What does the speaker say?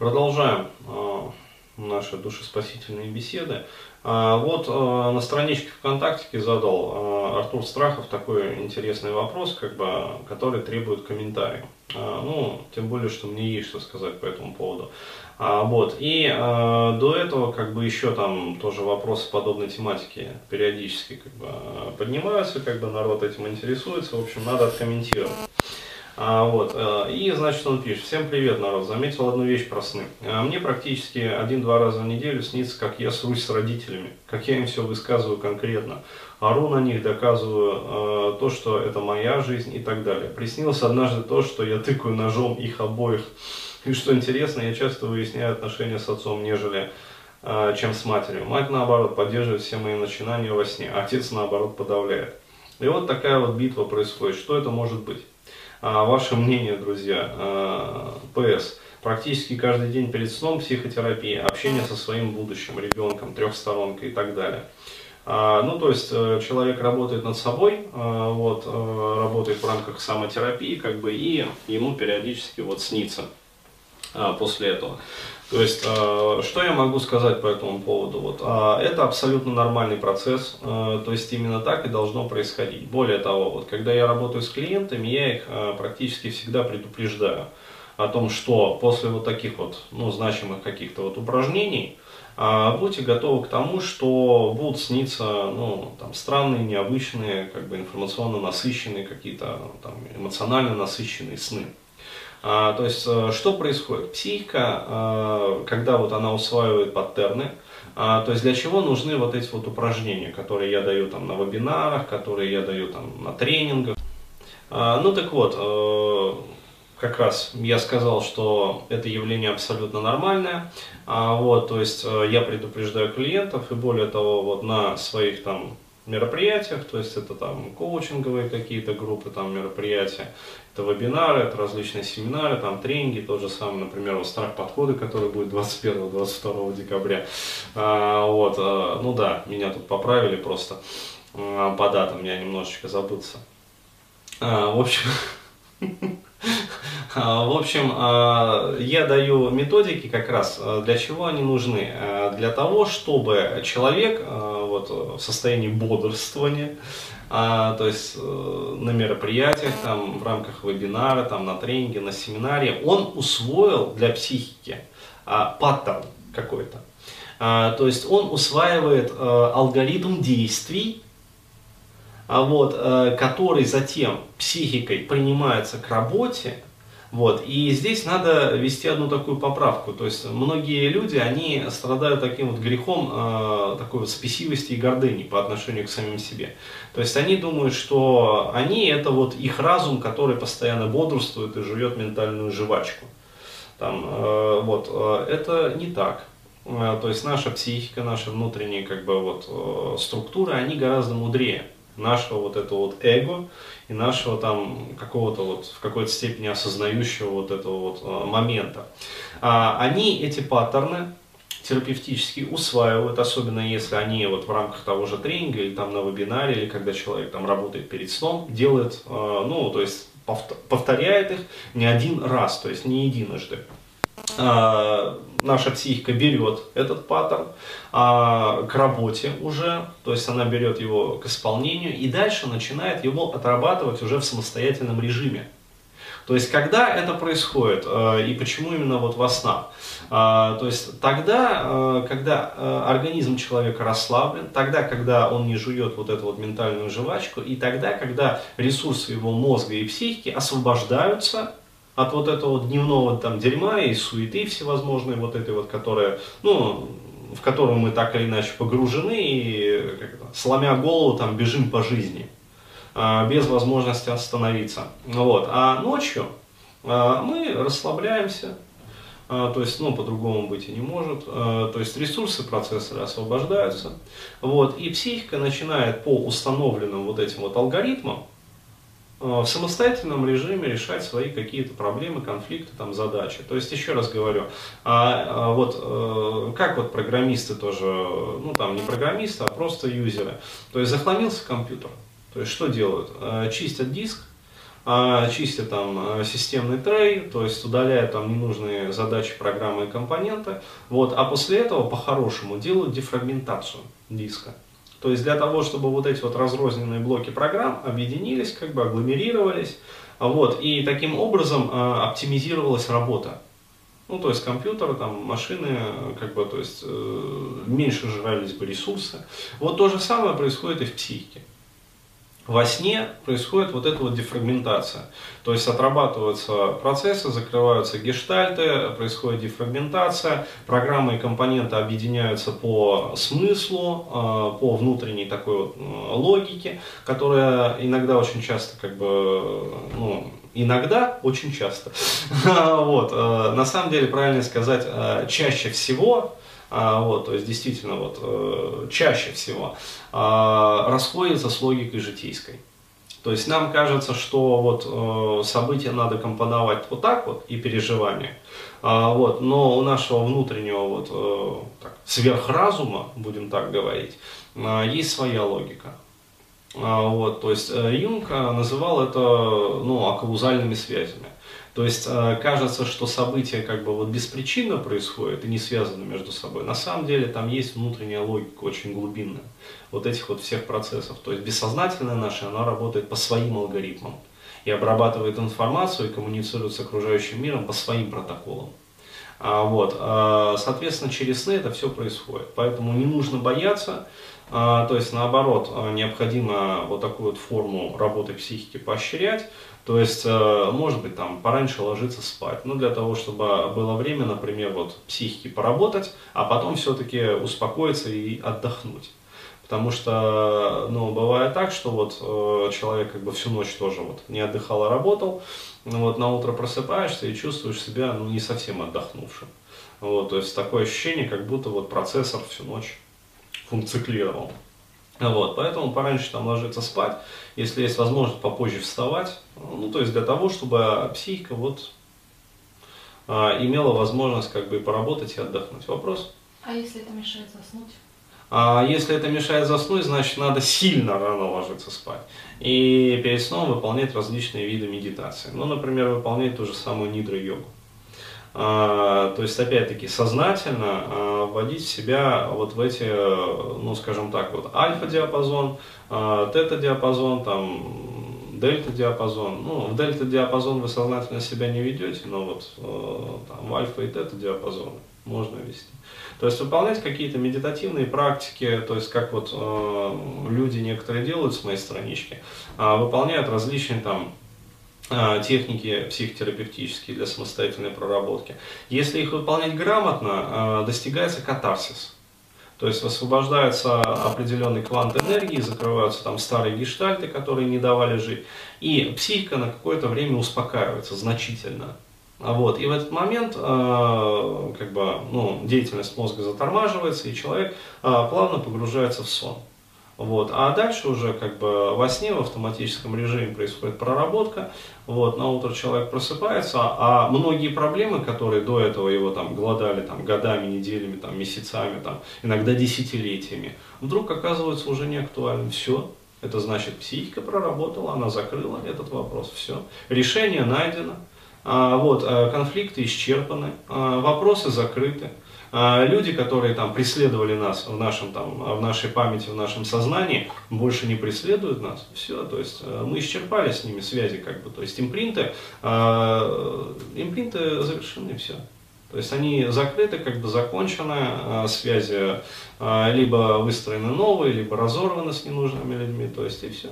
Продолжаем э, наши душеспасительные беседы. А, вот э, на страничке ВКонтакте задал Артур Страхов такой интересный вопрос, как бы, который требует комментария. А, ну, тем более, что мне есть что сказать по этому поводу. А, вот. И до этого как бы еще там тоже вопросы подобной тематики периодически как бы, поднимаются, как бы народ этим интересуется. В общем, надо откомментировать. А, вот, э, и, значит, он пишет, всем привет, народ, заметил одну вещь про сны. А, мне практически один-два раза в неделю снится, как я срусь с родителями, как я им все высказываю конкретно, ору на них, доказываю э, то, что это моя жизнь и так далее. Приснилось однажды то, что я тыкаю ножом их обоих. И что интересно, я часто выясняю отношения с отцом, нежели э, чем с матерью. Мать, наоборот, поддерживает все мои начинания во сне, а отец, наоборот, подавляет. И вот такая вот битва происходит. Что это может быть? А, ваше мнение, друзья. А, ПС. Практически каждый день перед сном психотерапия, общение со своим будущим ребенком, трехсторонка и так далее. А, ну, то есть э, человек работает над собой, вот, э, работает в рамках самотерапии, как бы, и ему периодически вот снится после этого. То есть, э, что я могу сказать по этому поводу? Вот, э, это абсолютно нормальный процесс, то есть именно так и должно происходить. Более того, вот, когда я работаю с клиентами, я их практически всегда предупреждаю о том, что после вот таких вот, ну, значимых каких-то вот упражнений, будьте готовы к тому, что будут сниться, ну, там, странные, необычные, как бы информационно насыщенные какие-то, там, эмоционально насыщенные сны. А, то есть, э, что происходит? Психика, э, когда вот она усваивает паттерны, а, то есть для чего нужны вот эти вот упражнения, которые я даю там на вебинарах, которые я даю там на тренингах. А, ну так вот, э, как раз я сказал, что это явление абсолютно нормальное. Вот, то есть я предупреждаю клиентов и более того, вот на своих там мероприятиях, то есть это там коучинговые какие-то группы, там мероприятия, это вебинары, это различные семинары, там тренинги, тот же самый, например, вот страх подхода, который будет 21-22 декабря. А, вот, а, ну да, меня тут поправили просто а, по датам, я немножечко забылся. А, в общем, в общем, а, я даю методики как раз, а, для чего они нужны. Для того, чтобы человек вот, в состоянии бодрствования, то есть э, на мероприятиях, там, в рамках вебинара, там, на тренинге, на семинаре, он усвоил для психики паттерн какой-то. То есть он усваивает э, алгоритм действий, вот, э, который затем психикой принимается к работе, вот. И здесь надо вести одну такую поправку. То есть многие люди, они страдают таким вот грехом э, такой вот спесивости и гордыни по отношению к самим себе. То есть они думают, что они это вот их разум, который постоянно бодрствует и жует ментальную жвачку. Там, э, вот, э, это не так. Э, то есть наша психика, наши внутренние как бы вот э, структуры, они гораздо мудрее нашего вот этого вот эго и нашего там какого-то вот в какой-то степени осознающего вот этого вот а, момента. А, они эти паттерны терапевтически усваивают, особенно если они вот в рамках того же тренинга или там на вебинаре, или когда человек там работает перед сном, делает, а, ну, то есть повторяет их не один раз, то есть не единожды. А, наша психика берет этот паттерн а, к работе уже, то есть она берет его к исполнению и дальше начинает его отрабатывать уже в самостоятельном режиме. То есть, когда это происходит э, и почему именно вот во снах? Э, то есть, тогда, э, когда э, организм человека расслаблен, тогда, когда он не жует вот эту вот ментальную жвачку, и тогда, когда ресурсы его мозга и психики освобождаются от вот этого дневного там дерьма и суеты всевозможной вот этой вот, которая, ну, в которую мы так или иначе погружены и сломя голову там бежим по жизни а, без возможности остановиться. Вот. А ночью а, мы расслабляемся, а, то есть, ну, по-другому быть и не может. То есть ресурсы процессора освобождаются. Вот, и психика начинает по установленным вот этим вот алгоритмам в самостоятельном режиме решать свои какие-то проблемы, конфликты, там, задачи. То есть, еще раз говорю, а, а вот э, как вот программисты тоже, ну там не программисты, а просто юзеры. То есть захламился компьютер. То есть что делают? Э, чистят диск, а, чистят там системный трей, то есть удаляют там ненужные задачи, программы и компоненты, вот, а после этого по-хорошему делают дефрагментацию диска. То есть для того, чтобы вот эти вот разрозненные блоки программ объединились, как бы агломерировались, вот, и таким образом э, оптимизировалась работа. Ну, то есть компьютеры, там, машины, как бы, то есть э, меньше жрались бы ресурсы. Вот то же самое происходит и в психике во сне происходит вот эта вот дефрагментация. То есть отрабатываются процессы, закрываются гештальты, происходит дефрагментация, программы и компоненты объединяются по смыслу, а, по внутренней такой вот логике, которая иногда очень часто как бы, ну, иногда, очень часто. Вот. Э, на самом деле, правильно сказать, э, чаще всего а, вот, то есть действительно вот, э, чаще всего а, расходится с логикой житейской. То есть нам кажется, что вот э, события надо компоновать вот так вот и переживания. А, вот, но у нашего внутреннего вот, э, так, сверхразума, будем так говорить, есть своя логика. Вот, то есть Юнг называл это ну, акаузальными связями. То есть э, кажется, что события как бы вот беспричинно происходят и не связаны между собой. На самом деле там есть внутренняя логика очень глубинная вот этих вот всех процессов. То есть бессознательное наше, оно работает по своим алгоритмам и обрабатывает информацию и коммуницирует с окружающим миром по своим протоколам. А, вот, а, соответственно, через сны это все происходит. Поэтому не нужно бояться, а, то есть наоборот, необходимо вот такую вот форму работы психики поощрять, то есть, э, может быть, там пораньше ложиться спать, ну, для того, чтобы было время, например, вот психике поработать, а потом все-таки успокоиться и отдохнуть. Потому что, ну, бывает так, что вот э, человек как бы всю ночь тоже вот не отдыхал, а работал, вот на утро просыпаешься и чувствуешь себя, ну, не совсем отдохнувшим. Вот, то есть такое ощущение, как будто вот процессор всю ночь функционировал. Вот, поэтому пораньше там ложиться спать, если есть возможность попозже вставать, ну, то есть для того, чтобы психика вот а, имела возможность как бы поработать и отдохнуть. Вопрос? А если это мешает заснуть? А если это мешает заснуть, значит надо сильно рано ложиться спать. И перед сном выполнять различные виды медитации. Ну, например, выполнять ту же самую нидра-йогу. А, то есть, опять-таки, сознательно а, вводить себя вот в эти, ну, скажем так, вот альфа-диапазон, а, тета-диапазон, там, дельта-диапазон. Ну, в дельта-диапазон вы сознательно себя не ведете, но вот там, в альфа и тета-диапазон можно вести. То есть выполнять какие-то медитативные практики, то есть как вот э, люди некоторые делают с моей странички, э, выполняют различные там Э, техники психотерапевтические для самостоятельной проработки. Если их выполнять грамотно, э, достигается катарсис. То есть высвобождается определенный квант энергии, закрываются там старые гештальты, которые не давали жить, и психика на какое-то время успокаивается значительно. Вот. И в этот момент э, как бы, ну, деятельность мозга затормаживается, и человек плавно погружается в сон. Вот. А дальше уже как бы во сне в автоматическом режиме происходит проработка. Вот. На утро человек просыпается, а многие проблемы, которые до этого его там голодали там, годами, неделями, там, месяцами, там, иногда десятилетиями, вдруг оказываются уже не актуальны. Все. Это значит, психика проработала, она закрыла этот вопрос. Все. Решение найдено. А, вот, э, конфликты исчерпаны, а, вопросы закрыты. А, люди, которые там преследовали нас в, нашем, там, в нашей памяти, в нашем сознании, больше не преследуют нас. Все, то есть э, мы исчерпали с ними связи, как бы, то есть импринты, э, импринты завершены, все. То есть они закрыты, как бы закончены, э, связи либо выстроены новые, либо разорваны с ненужными людьми, то есть и все.